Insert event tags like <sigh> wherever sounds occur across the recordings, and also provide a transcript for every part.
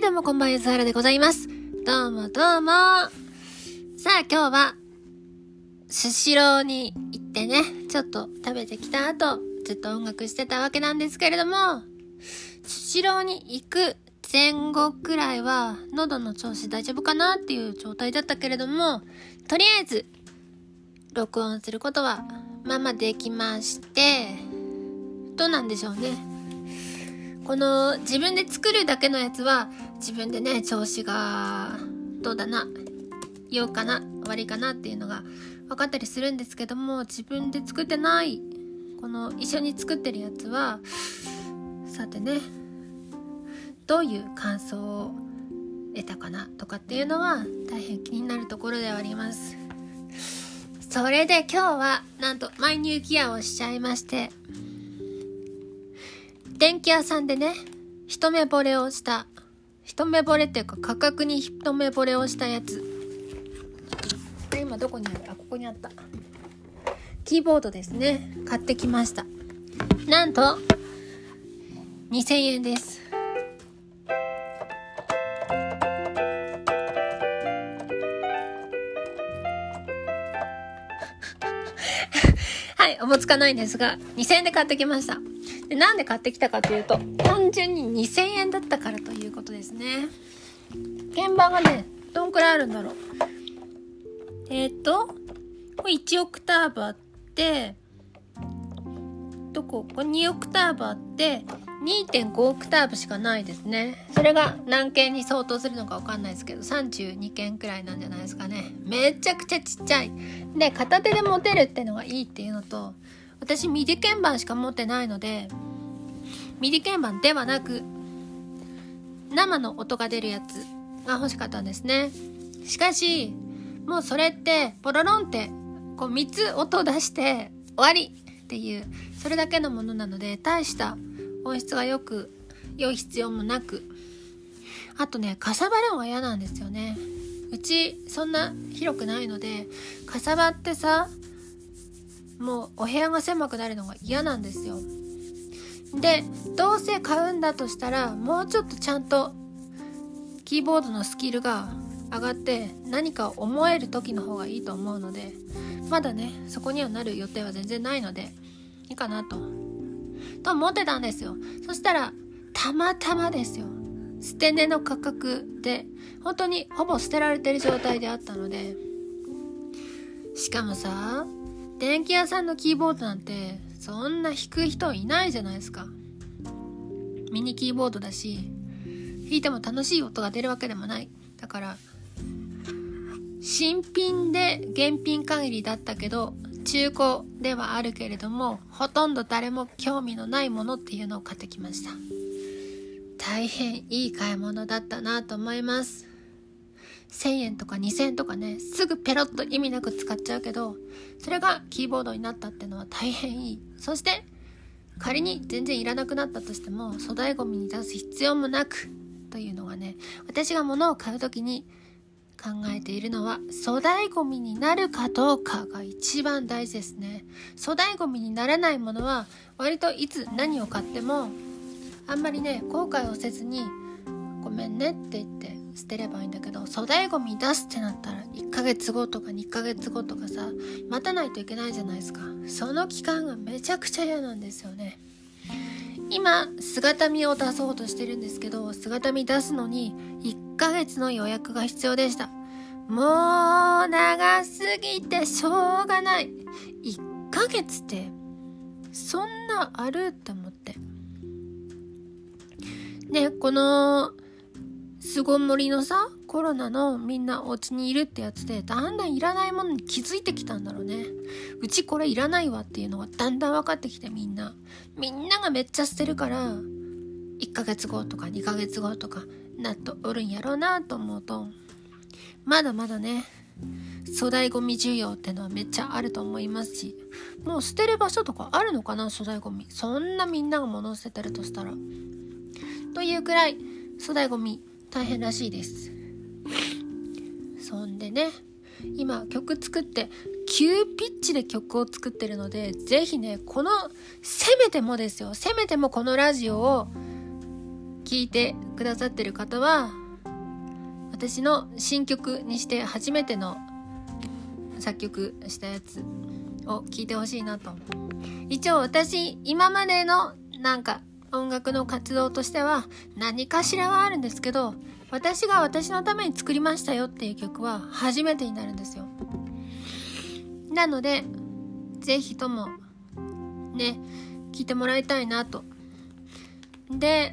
い、どうもこんばんは、ゆずはらでございます。どうもどうも。さあ、今日は、スシローに行ってね、ちょっと食べてきた後、ずっと音楽してたわけなんですけれども、スシローに行く前後くらいは、喉の調子大丈夫かなっていう状態だったけれども、とりあえず、録音することは、まあまあできまして、どうなんでしょうね。この自分で作るだけのやつは自分でね調子がどうだな良かな悪いかなっていうのが分かったりするんですけども自分で作ってないこの一緒に作ってるやつはさてねどういう感想を得たかなとかっていうのは大変気になるところではあります。それで今日はなんとマイニューギアをしちゃいまして電気屋さんでね、一目惚れをした、一目惚れっていうか価格に一目惚れをしたやつ。今どこにある？あ、ここにあった。キーボードですね。買ってきました。なんと、2000円です。はい、おぼつかないんですが、2000円で買ってきました。でなんで買ってきたかというと単純に2000円だったからということですね。鍵盤がねどんくらいあるんだろう。えっ、ー、とこれ1オクターブあってどこ？これ2オクターブあって2.5オクターブしかないですね。それが何件に相当するのかわかんないですけど32件くらいなんじゃないですかね。めちゃくちゃちっちゃい。で片手で持てるってのがいいっていうのと私 MIDI 鍵盤しか持ってないので MIDI 鍵盤ではなく生の音が出るやつが欲しかったんですね。しかしもうそれってポロロンってこう3つ音を出して終わりっていうそれだけのものなので大した音質がよく良い必要もなく。あとねかさばるのが嫌なんですよね。うちそんな広くないのでかさばってさもうお部屋が狭くなるのが嫌なんですよ。でどうせ買うんだとしたらもうちょっとちゃんとキーボードのスキルが上がって何か思える時の方がいいと思うのでまだねそこにはなる予定は全然ないのでいいかなと。と思ってたんですよ。そしたらたまたまですよ。捨て値の価格で本当にほぼ捨てられてる状態であったので。しかもさ電気屋さんのキーボードなんてそんな弾く人いないじゃないですか。ミニキーボードだし弾いても楽しい音が出るわけでもない。だから新品で現品限りだったけど中古ではあるけれどもほとんど誰も興味のないものっていうのを買ってきました。大変いい買い物だったなと思います。1000円とか2000円とかねすぐペロッと意味なく使っちゃうけどそれがキーボードになったってのは大変いい。そして仮に全然いらなくなったとしても粗大ごみに出す必要もなくというのがね私が物を買う時に考えているのは粗大ごみになるかどうかが一番大事ですね。粗大ごみにならないものは割といつ何を買ってもあんまりね後悔をせずにごめんねって言って捨てればいいんだけど粗大ごみ出すってなったら1ヶ月後とか2ヶ月後とかさ待たないといけないじゃないですか。その期間がめちゃくちゃ嫌なんですよね。今姿見を出そうとしてるんですけど姿見出すのに1ヶ月の予約が必要でした。もう長すぎてしょうがない。1ヶ月ってそんなあるって思って。ねこの巣ごもりのさコロナのみんなお家にいるってやつでだんだんいらないものに気づいてきたんだろうね。うちこれいらないわっていうのがだんだん分かってきてみんな。みんながめっちゃ捨てるから1ヶ月後とか2ヶ月後とかなっとおるんやろうなと思うと。まだまだね粗大ごみ需要ってのはめっちゃあると思いますしもう捨てる場所とかあるのかな粗大ごみそんなみんなが物を捨ててるとしたら。というくらい粗大ごみ大変らしいです。そんでね今曲作って急ピッチで曲を作ってるのでぜひねこのせめてもですよ。せめてもこのラジオを聞いてくださってる方は私の新曲にして初めての作曲したやつを聴いてほしいなと。一応私今までのなんか音楽の活動としては何かしらはあるんですけど私が私のために作りましたよっていう曲は初めてになるんですよ。なので是非ともね聞いてもらいたいなと。で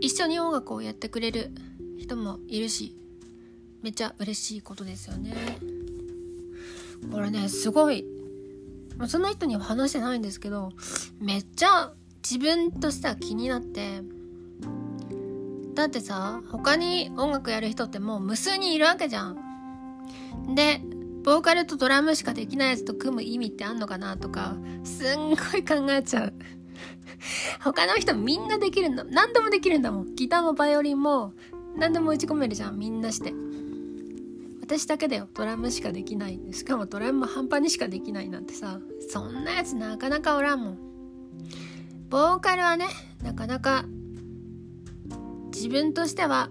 一緒に音楽をやってくれる人もいるしめっちゃ嬉しいことですよね。これねすごいその人には話してないんですけどめっちゃ自分としては気になってだってさ他に音楽やる人ってもう無数にいるわけじゃん。でボーカルとドラムしかできないやつと組む意味ってあんのかなとかすんごい考えちゃう。他の人みんなできるんだ。何でもできるんだもん。ギターもバイオリンも何でも打ち込めるじゃんみんなして。私だけだよ。ドラムしかできない。しかもドラムも半端にしかできないなんてさ。そんなやつなかなかおらんもん。ボーカルはねなかなか自分としては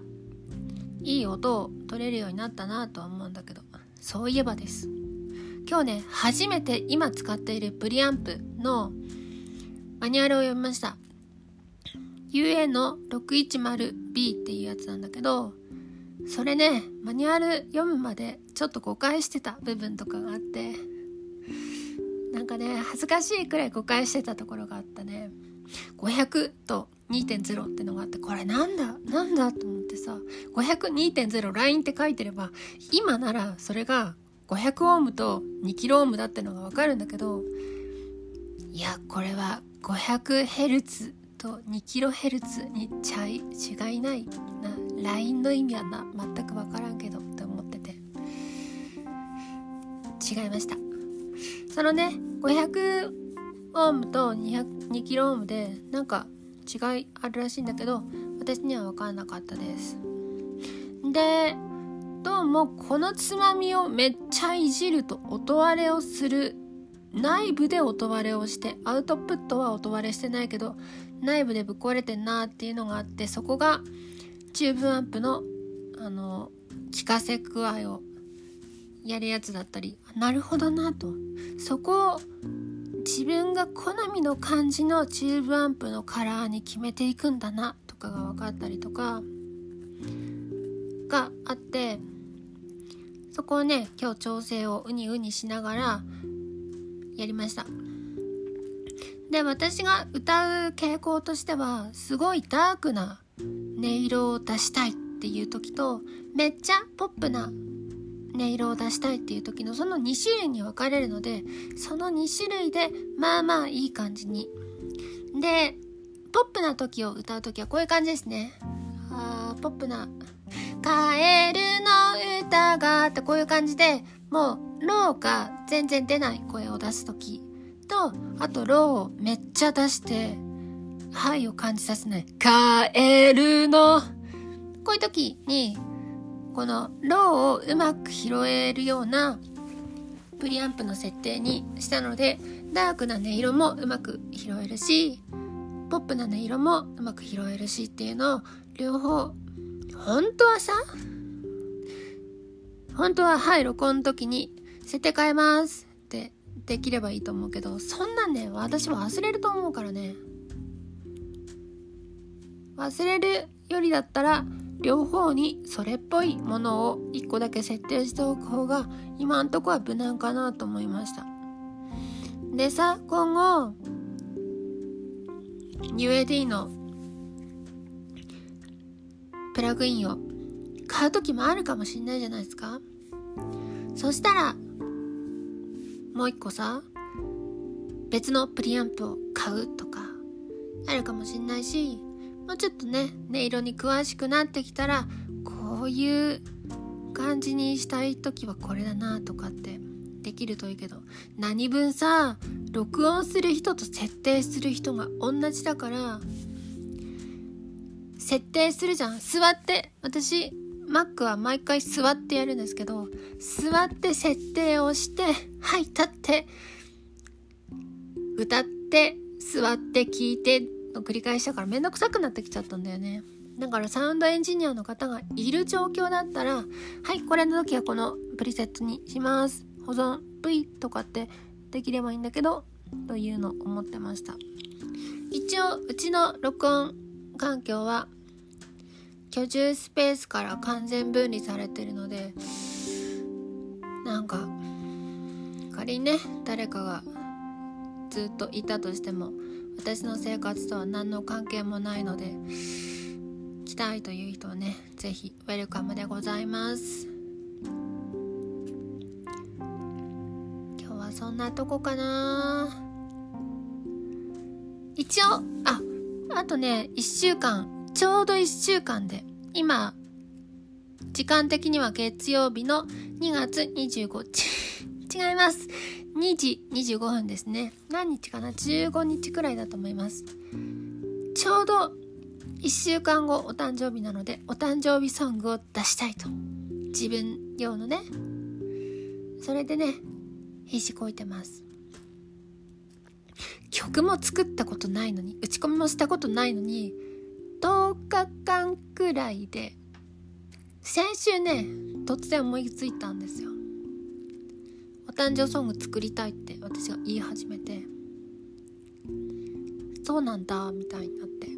いい音を取れるようになったなとは思うんだけど。そういえばです。今日ね初めて今使っているプリアンプのマニュアルを読みました。UA の 610B っていうやつなんだけどそれねマニュアル読むまでちょっと誤解してた部分とかがあってなんかね恥ずかしいくらい誤解してたところがあったね。500と2.0ってのがあってこれなんだ？なんだと思ってさ502.0 LINE って書いてれば今ならそれが500オームと2キロオームだってのがわかるんだけどいやこれは 500Hz と 2kHz にちゃい違いないな。LINE の意味はな全く分からんけどって思ってて。違いました。そのね500オームと2キロオームでなんか違いあるらしいんだけど私には分からなかったです。でどうもこのつまみをめっちゃいじると音割れをする内部で音割れをしてアウトプットは音割れしてないけど内部でぶっ壊れてんなっていうのがあってそこがチューブアンプのあの聞かせ具合をやるやつだったりなるほどなと。そこを自分が好みの感じのチューブアンプのカラーに決めていくんだなとかが分かったりとかがあってそこをね今日調整をウニウニしながらやりました。で私が歌う傾向としてはすごいダークな音色を出したいっていう時とめっちゃポップな音色を出したいっていう時のその2種類に分かれるのでその2種類でまあまあいい感じにでポップな時を歌う時はこういう感じですねあーポップな「カエルの歌が」ってこういう感じでもうローが全然出ない声を出す時とあとローをめっちゃ出して「はい」を感じさせない「カエルの」こういう時にこのローをうまく拾えるようなプリアンプの設定にしたのでダークな音色もうまく拾えるしポップな音色もうまく拾えるしっていうのを両方本当はさ本当ははい録音の時に設定変えますってできればいいと思うけどそんなんね私は忘れると思うからね。忘れるよりだったら両方にそれっぽいものを1個だけ設定しておく方が今んとこは無難かなと思いました。でさ今後 UAD のプラグインを買う時もあるかもしんないじゃないですか。そしたらもう一個さ別のプリアンプを買うとかあるかもしんないしもうちょっとね音色に詳しくなってきたらこういう感じにしたい時はこれだなとかってできるといいけど何分さ録音する人と設定する人が同じだから設定するじゃん。座って私 Mac は毎回座ってやるんですけど座って設定をしてはい立って歌って座って聞いての繰り返しだからめんどくさくなってきちゃったんだよね。だからサウンドエンジニアの方がいる状況だったらはいこれの時はこのプリセットにします。保存 V とかってできればいいんだけどというのを思ってました。一応うちの録音環境は居住スペースから完全分離されてるのでなんか仮にね誰かがずっといたとしても私の生活とは何の関係もないので来たいという人はね是非ウェルカムでございます。今日はそんなとこかな。一応ああとね1週間ちょうど1週間で今時間的には月曜日の2月25日 <laughs> 違います。2時25分ですね。何日かな？15日くらいだと思います。ちょうど1週間後お誕生日なのでお誕生日ソングを出したいと。自分用のね。それでね必死こいてます。曲も作ったことないのに打ち込みもしたことないのに10日間くらいで先週ね突然思いついたんですよ。誕生ソング作りたいって私が言い始めてそうなんだみたいになって。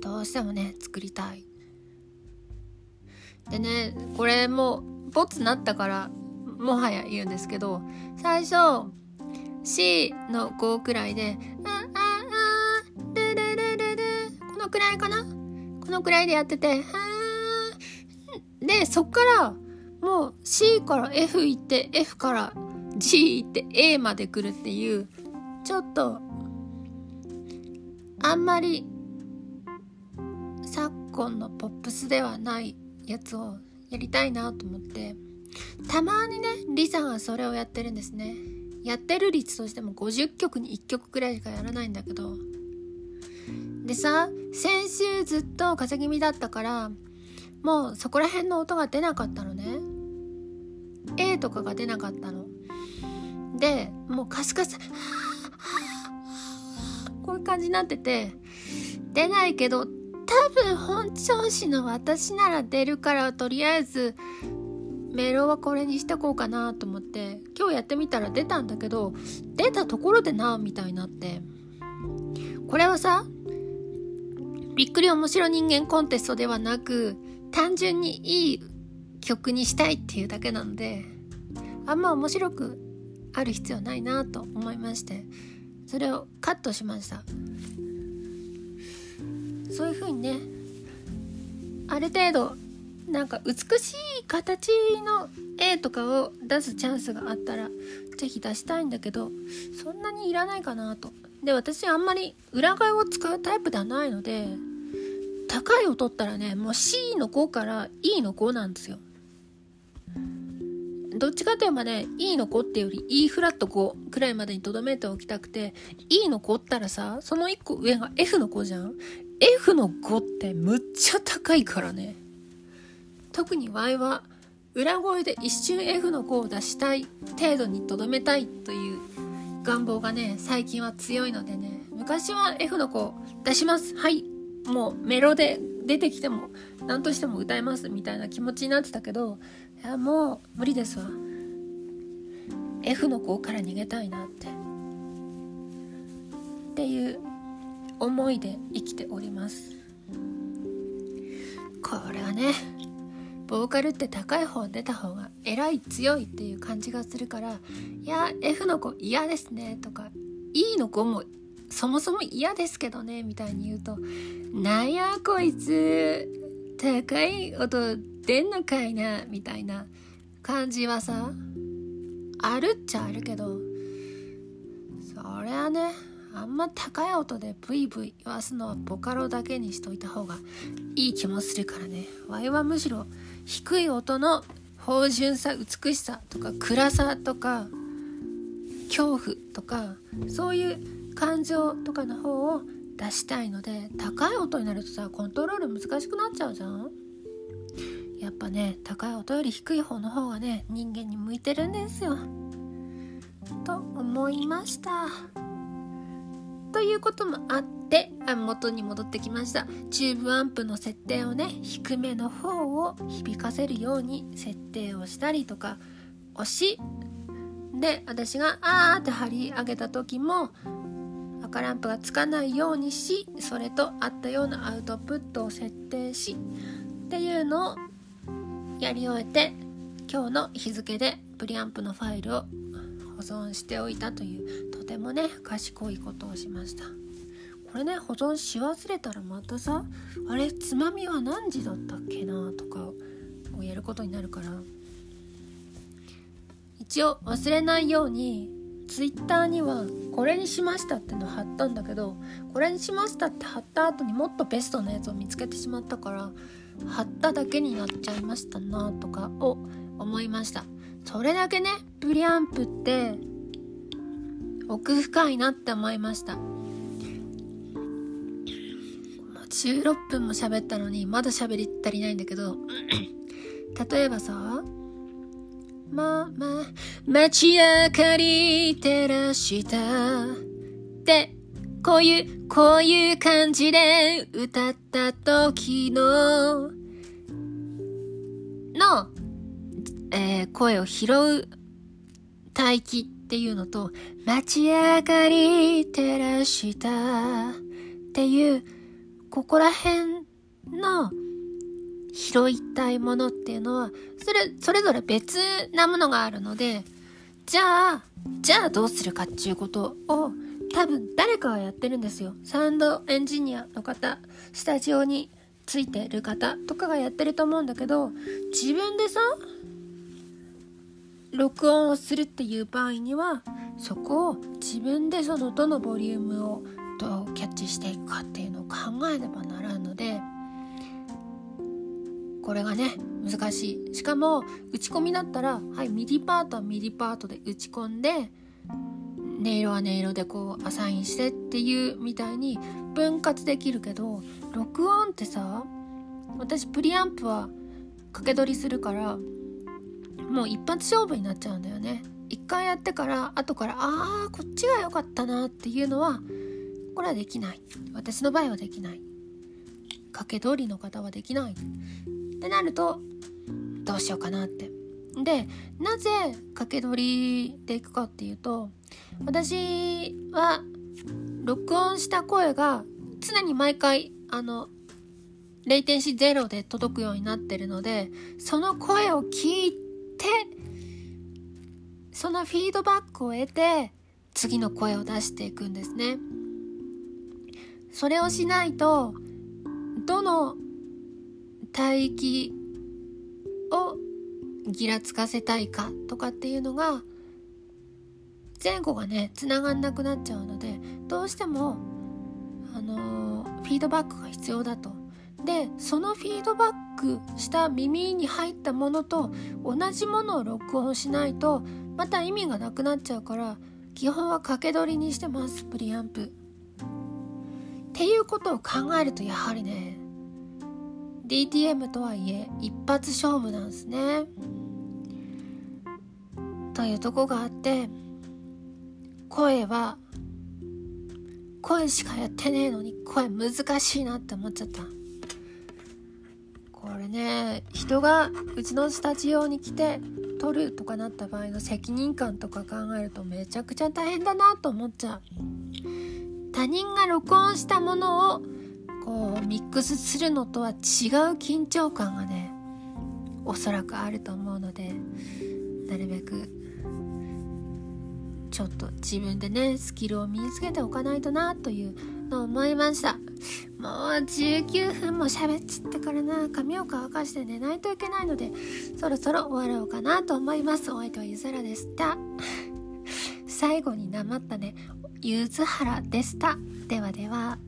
どうしてもね作りたい。でねこれもうボツなったからもはや言うんですけど最初 C の5くらいで「あああルルルルル」このくらいかな？このくらいでやってて「でそっからもう C から F 行って F から G 行って A まで来るっていうちょっとあんまり昨今のポップスではないやつをやりたいなと思ってたまにねリサがそれをやってるんですね。やってる率としても50曲に1曲くらいしかやらないんだけど。でさ先週ずっと風邪気味だったからもうそこら辺の音が出なかったのね。A とかが出なかったの。で、もうカスカス、こういう感じになってて、出ないけど、多分本調子の私なら出るからとりあえずメロはこれにしとこうかなと思って今日やってみたら出たんだけど出たところでなみたいになって。これはさびっくり面白人間コンテストではなく単純にいい曲にしたいっていうだけなのであんま面白くある必要ないなと思いましてそれをカットしました。そういう風にねある程度なんか美しい形の絵とかを出すチャンスがあったら是非出したいんだけどそんなにいらないかなと。で私あんまり裏側を使うタイプではないので高い音ったらねもう C の5から E の5なんですよ。どっちかといえばね E の5ってより E フラット5くらいまでにとどめておきたくて E の5ったらさその1個上が F の5じゃん？F の5ってむっちゃ高いからね。特に Y は裏声で一瞬 F の5を出したい程度にとどめたいという願望がね最近は強いのでね。昔は F の子出します。はい。もうメロで出てきても何としても歌えますみたいな気持ちになってたけどいやもう無理ですわ。F の子から逃げたいなって。っていう思いで生きております。これはねボーカルって高い方出た方が偉い強いっていう感じがするからいや F の子嫌ですねとか E の子もそもそも嫌ですけどねみたいに言うとなんやこいつ高い音出んのかいなみたいな感じはさあるっちゃあるけどそりゃねあんま高い音でブイブイ言わすのはボカロだけにしといた方がいい気もするからね。ワイはむしろ低い音の芳醇さ美しさとか暗さとか恐怖とかそういう感情とかの方を出したいので高い音になるとさコントロール難しくなっちゃうじゃん？やっぱね高い音より低い方の方がね人間に向いてるんですよ。と思いました。ということもあって元に戻ってきました。チューブアンプの設定をね低めの方を響かせるように設定をしたりとか押し。で私があーって張り上げた時も赤ランプがつかないようにしそれと合ったようなアウトプットを設定しっていうのをやり終えて今日の日付でプリアンプのファイルを保存しておいたというとてもね賢いことをしました。これね保存し忘れたらまたさあれつまみは何時だったっけなとかをやることになるから。一応忘れないようにツイッターにはこれにしましたっての貼ったんだけどこれにしましたって貼った後にもっとベストなやつを見つけてしまったから貼っただけになっちゃいましたなとかを思いました。それだけねプリアンプって奥深いなって思いました。16分も喋ったのにまだ喋り足りないんだけど <clears throat> 例えばさまあま街明かり照らした。ってこういうこういう感じで歌った時のの、えー、声を拾う待機っていうのと街明かり照らしたっていうここら辺の拾いたいものっていうのは、それ、それぞれ別なものがあるので、じゃあ、じゃあどうするかっていうことを、多分誰かがやってるんですよ。サウンドエンジニアの方、スタジオについてる方とかがやってると思うんだけど、自分でさ、録音をするっていう場合には、そこを自分でそのどのボリュームをどうキャッチしていくかっていうのを考えねばならんので、これがね難しい。しかも打ち込みだったらはい MIDI パートは MIDI パートで打ち込んで音色は音色でこうアサインしてっていうみたいに分割できるけど録音ってさ私プリアンプは掛け録りするからもう一発勝負になっちゃうんだよね。一回やってから後からあーこっちが良かったなっていうのはこれはできない。私の場合はできない。掛け取りの方はできない。ってなるとどうしようかなって。でなぜ掛け取りでいくかっていうと私は録音した声が常に毎回あのレイテンシーゼロで届くようになってるのでその声を聞いてそのフィードバックを得て次の声を出していくんですね。それをしないとどの帯域をギラつかせたいかとかっていうのが前後がねつながんなくなっちゃうのでどうしてもあの、フィードバックが必要だと。でそのフィードバックした耳に入ったものと同じものを録音しないとまた意味がなくなっちゃうから基本は掛け取りにしてますプリアンプ。っていうことを考えるとやはりね DTM とはいえ一発勝負なんですね。というとこがあって声は声しかやってねえのに声難しいなって思っちゃった。これね人がうちのスタジオに来て撮るとかなった場合の責任感とか考えるとめちゃくちゃ大変だなと思っちゃう。他人が録音したものをこうミックスするのとは違う緊張感がねおそらくあると思うのでなるべくちょっと自分でねスキルを身につけておかないとなというのを思いました。もう19分も喋っちゃったからな。髪を乾かして寝ないといけないのでそろそろ終わろうかなと思います。お相手はゆずらでした。<laughs> 最後になまったねゆずはらでした。ではでは。